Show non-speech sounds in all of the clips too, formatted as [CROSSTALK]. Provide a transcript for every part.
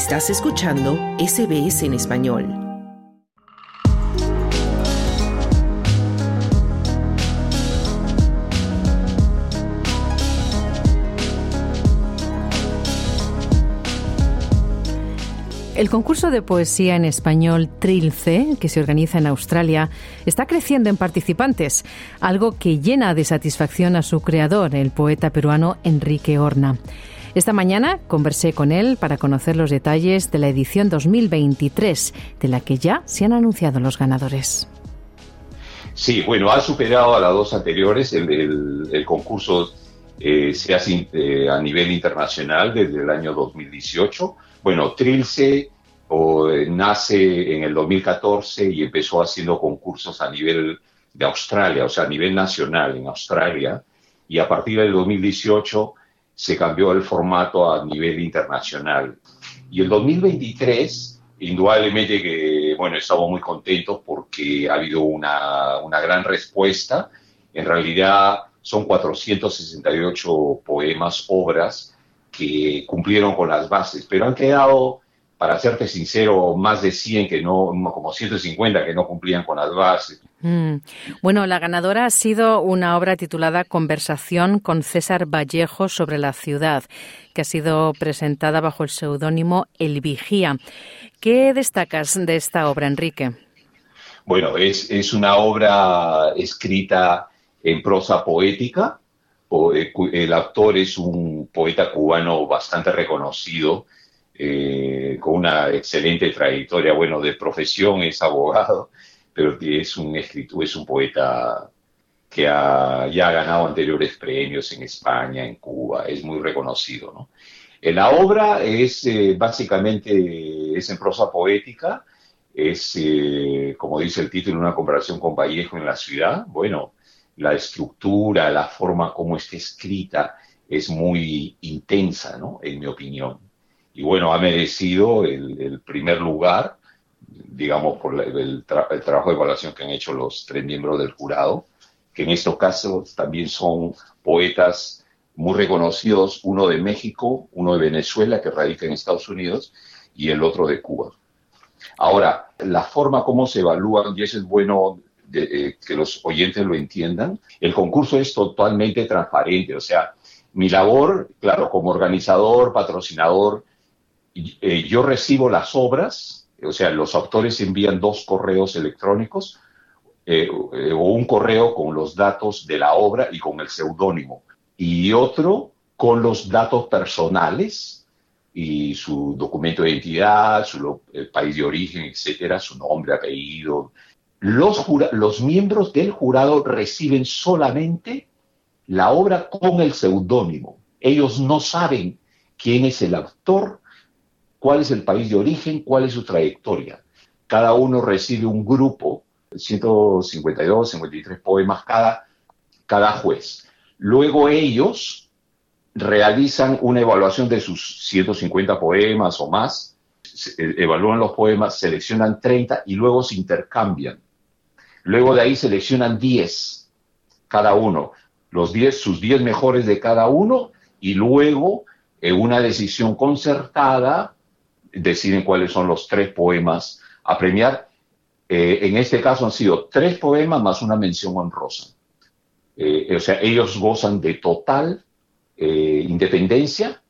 Estás escuchando SBS en español. El concurso de poesía en español Trilce, que se organiza en Australia, está creciendo en participantes, algo que llena de satisfacción a su creador, el poeta peruano Enrique Horna. Esta mañana conversé con él para conocer los detalles de la edición 2023, de la que ya se han anunciado los ganadores. Sí, bueno, ha superado a las dos anteriores. El, concurso eh, se hace eh, a nivel internacional desde el año 2018 bueno, Trilce eh, nace en el 2014 y empezó haciendo concursos a nivel de Australia, o sea, a nivel nacional en Australia, y a partir del 2018 se cambió el formato a nivel internacional. Y el 2023, indudablemente que, bueno, estamos muy contentos porque ha habido una, una gran respuesta. En realidad son 468 poemas, obras, que cumplieron con las bases, pero han quedado, para serte sincero, más de 100 que no, como 150 que no cumplían con las bases. Mm. Bueno, la ganadora ha sido una obra titulada Conversación con César Vallejo sobre la ciudad, que ha sido presentada bajo el seudónimo El Vigía. ¿Qué destacas de esta obra, Enrique? Bueno, es, es una obra escrita en prosa poética, eh, el autor es un poeta cubano bastante reconocido, eh, con una excelente trayectoria. Bueno, de profesión es abogado, pero es un escritor, es un poeta que ha, ya ha ganado anteriores premios en España, en Cuba, es muy reconocido. ¿no? La obra es eh, básicamente es en prosa poética, es, como dice el título, una comparación con Vallejo en la ciudad. Bueno, la estructura, la forma como está escrita es muy intensa, ¿no? En mi opinión. Y bueno, ha merecido el, primer lugar, digamos, por el, trabajo de evaluación que han hecho los tres miembros del jurado, que en estos casos también son poetas muy reconocidos, uno de México, uno de Venezuela, que radica en Estados Unidos, y el otro de Cuba. Ahora, la forma como se evalúan, y eso es bueno eh, que los oyentes lo entiendan. El concurso es totalmente transparente, o sea, mi labor, claro, como organizador, patrocinador, eh, yo recibo las obras, o sea, los autores envían dos correos electrónicos eh, o un correo con los datos de la obra y con el seudónimo, y otro con los datos personales y su documento de identidad, su país de origen, etcétera, su nombre, apellido, los, los miembros del jurado reciben solamente la obra con el seudónimo. Ellos no saben quién es el autor, cuál es el país de origen, cuál es su trayectoria. Cada uno recibe un grupo, 152, 53 poemas cada, cada juez. Luego ellos realizan una evaluación de sus 150 poemas o más, evalúan los poemas, seleccionan 30 y luego se intercambian Luego de ahí seleccionan 10 cada uno, los 10, sus 10 mejores de cada uno, y luego en una decisión concertada deciden cuáles son los tres poemas a premiar. Eh, en este caso han sido tres poemas más una mención honrosa. Eh, o sea, ellos gozan de total eh, independencia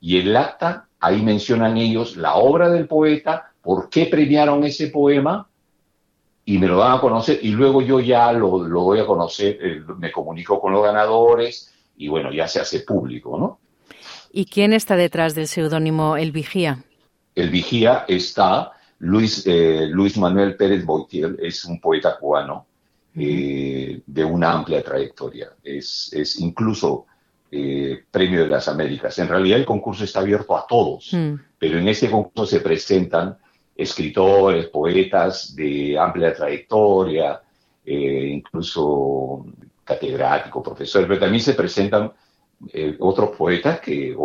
y el acta, ahí mencionan ellos la obra del poeta, por qué premiaron ese poema y me lo van a conocer y luego yo ya lo, lo doy a conocer, me comunico con los ganadores y bueno, ya se hace público, ¿no? ¿Y quién está detrás del seudónimo El Vigía? El Vigía está Luis, eh, Luis Manuel Pérez Boitiel, es un poeta cubano eh, de una amplia trayectoria, es, es incluso Premio de las Américas. En realidad el concurso está abierto a todos, mm. pero en este concurso se presentan escritores, poetas de amplia trayectoria, eh, incluso catedráticos, profesores, pero también se presentan eh, otros poetas que,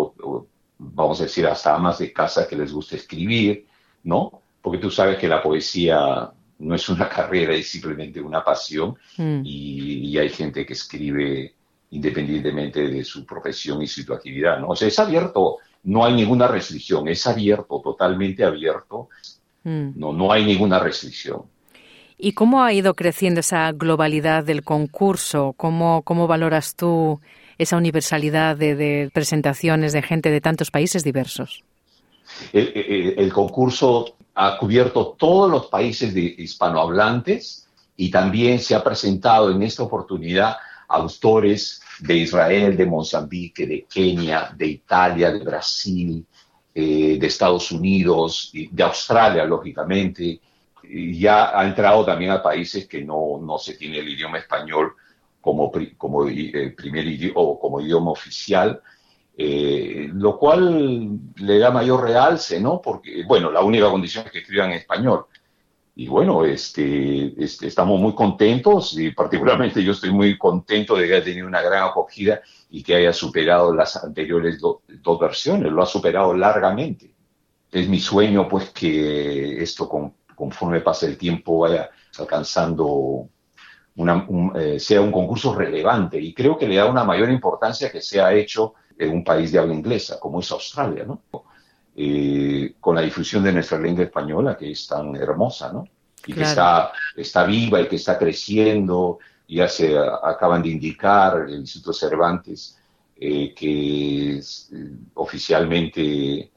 vamos a decir, hasta amas de casa que les gusta escribir, ¿no? Porque tú sabes que la poesía no es una [LAUGHS] carrera, es simplemente una pasión mm. y, hay gente que escribe independientemente de su profesión y su actividad, ¿no? O sea, es abierto no hay ninguna restricción, es abierto, totalmente abierto, mm. no, no hay ninguna restricción. ¿Y cómo ha ido creciendo esa globalidad del concurso? ¿Cómo, cómo valoras tú esa universalidad de, presentaciones de gente de tantos países diversos? El, concurso ha cubierto todos los países de hispanohablantes y también se ha presentado en esta oportunidad autores de Israel, de Mozambique, de Kenia, de Italia, de Brasil, eh, de Estados Unidos, de Australia, lógicamente, ya ha entrado también a países que no, no se tiene el idioma español como, como eh, primer idioma o como idioma oficial, eh, lo cual le da mayor realce, ¿no? Porque, bueno, la única condición es que escriban en español. Y bueno, este, este, estamos muy contentos y particularmente yo estoy muy contento de que haya tenido una gran acogida y que haya superado las anteriores dos versiones, lo ha superado largamente. Es mi sueño pues que esto con, conforme pase el tiempo vaya alcanzando una, eh, sea un concurso relevante y creo que le da una mayor importancia que sea hecho en un país de habla inglesa como es Australia, ¿no? Eh, con la difusión de nuestra lengua española que es tan hermosa, ¿no? Y que está, está viva y que está creciendo, ya se acaban de indicar el Instituto Cervantes eh, que es, oficialmente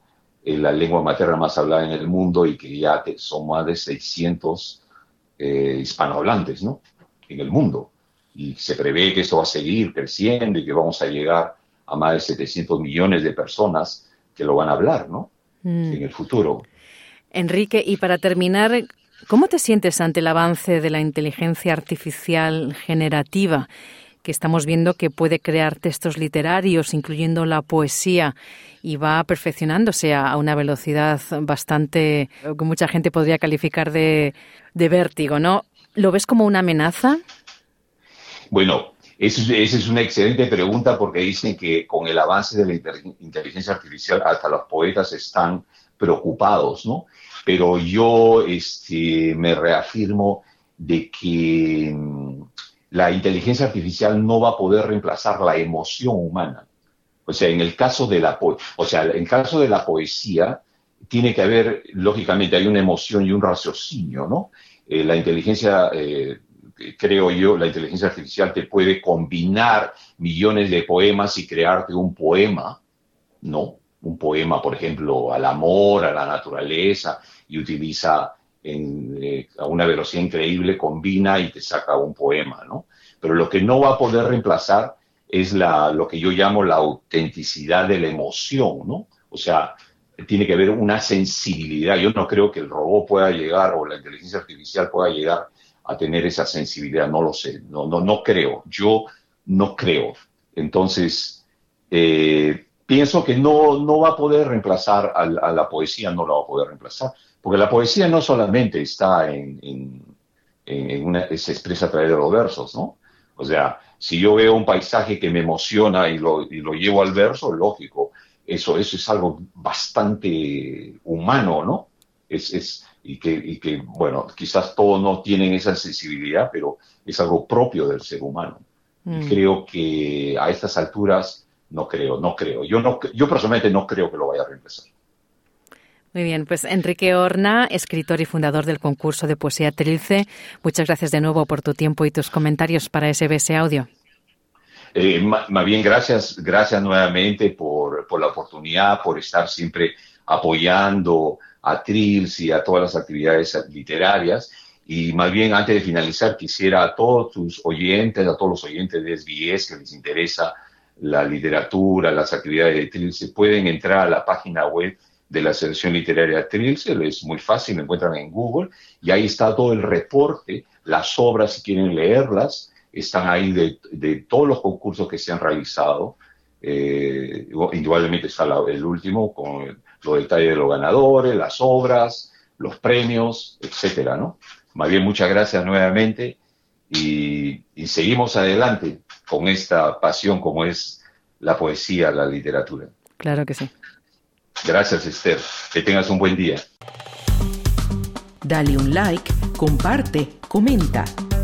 la lengua materna más hablada en el mundo y que ya son más de 600 eh, hispanohablantes ¿no? En el mundo. Y se prevé que esto va a seguir creciendo y que vamos a llegar a más de 700 millones de personas que lo van a hablar ¿no? Mm. en el futuro. Enrique, y para terminar, ¿cómo te sientes ante el avance de la inteligencia artificial generativa? que estamos viendo que puede crear textos literarios, incluyendo la poesía, y va perfeccionándose a una velocidad bastante que mucha gente podría calificar de, vértigo, ¿no? ¿Lo ves como una amenaza? Bueno, esa es una excelente pregunta porque dicen que con el avance de la inteligencia artificial hasta los poetas están preocupados, ¿no? Pero yo este, me reafirmo de que mm, la inteligencia artificial no va a poder reemplazar la emoción humana. O sea, en el caso de la, o sea, en caso de la poesía, tiene que haber, lógicamente, hay una emoción y un raciocinio, ¿no? Eh, la inteligencia, eh, creo yo, la inteligencia artificial te puede combinar millones de poemas y crearte un poema, ¿no? Un poema, por ejemplo, al amor, a la naturaleza, y utiliza eh, a una velocidad increíble, combina y te saca un poema, ¿no? Pero lo que no va a poder reemplazar es la, lo que yo llamo la autenticidad de la emoción, ¿no? O sea, tiene que haber una sensibilidad. Yo no creo que el robot pueda llegar o la inteligencia artificial pueda llegar a tener esa sensibilidad, no lo sé, no, no, no creo, yo no creo. Entonces, eh, pienso que no, no va a poder reemplazar a, la poesía, no la va a poder reemplazar, porque la poesía no solamente está en, en, una, se expresa a través de los versos, ¿no? O sea, si yo veo un paisaje que me emociona y lo, y lo llevo al verso, lógico, eso, eso es algo bastante humano, ¿no? Es, es, y, que, y que, bueno, quizás todos no tienen esa sensibilidad, pero es algo propio del ser humano. Y mm. creo que a estas alturas, no creo, no creo. Yo, no, yo personalmente no creo que lo vaya a reemplazar. Muy bien, pues Enrique Horna, escritor y fundador del concurso de poesía Trilce, muchas gracias de nuevo por tu tiempo y tus comentarios para SBS Audio. Eh, más bien, gracias, gracias nuevamente por, la oportunidad, por estar siempre apoyando a Trilce y a todas las actividades literarias. Y más bien, antes de finalizar, quisiera a todos tus oyentes, a todos los oyentes de SBS que les interesa la literatura, las actividades de Trilce, pueden entrar a la página web de la selección literaria Trilce, es muy fácil, lo encuentran en Google, y ahí está todo el reporte, las obras, si quieren leerlas, están ahí de, todos los concursos que se han realizado. Eh, indudablemente está el último con los detalles de los ganadores, las obras, los premios, etcétera, ¿no? Más bien, muchas gracias nuevamente y seguimos adelante con esta pasión como es la poesía, la literatura. Claro que sí. Gracias, Esther. Que tengas un buen día. Dale un like, comparte, comenta.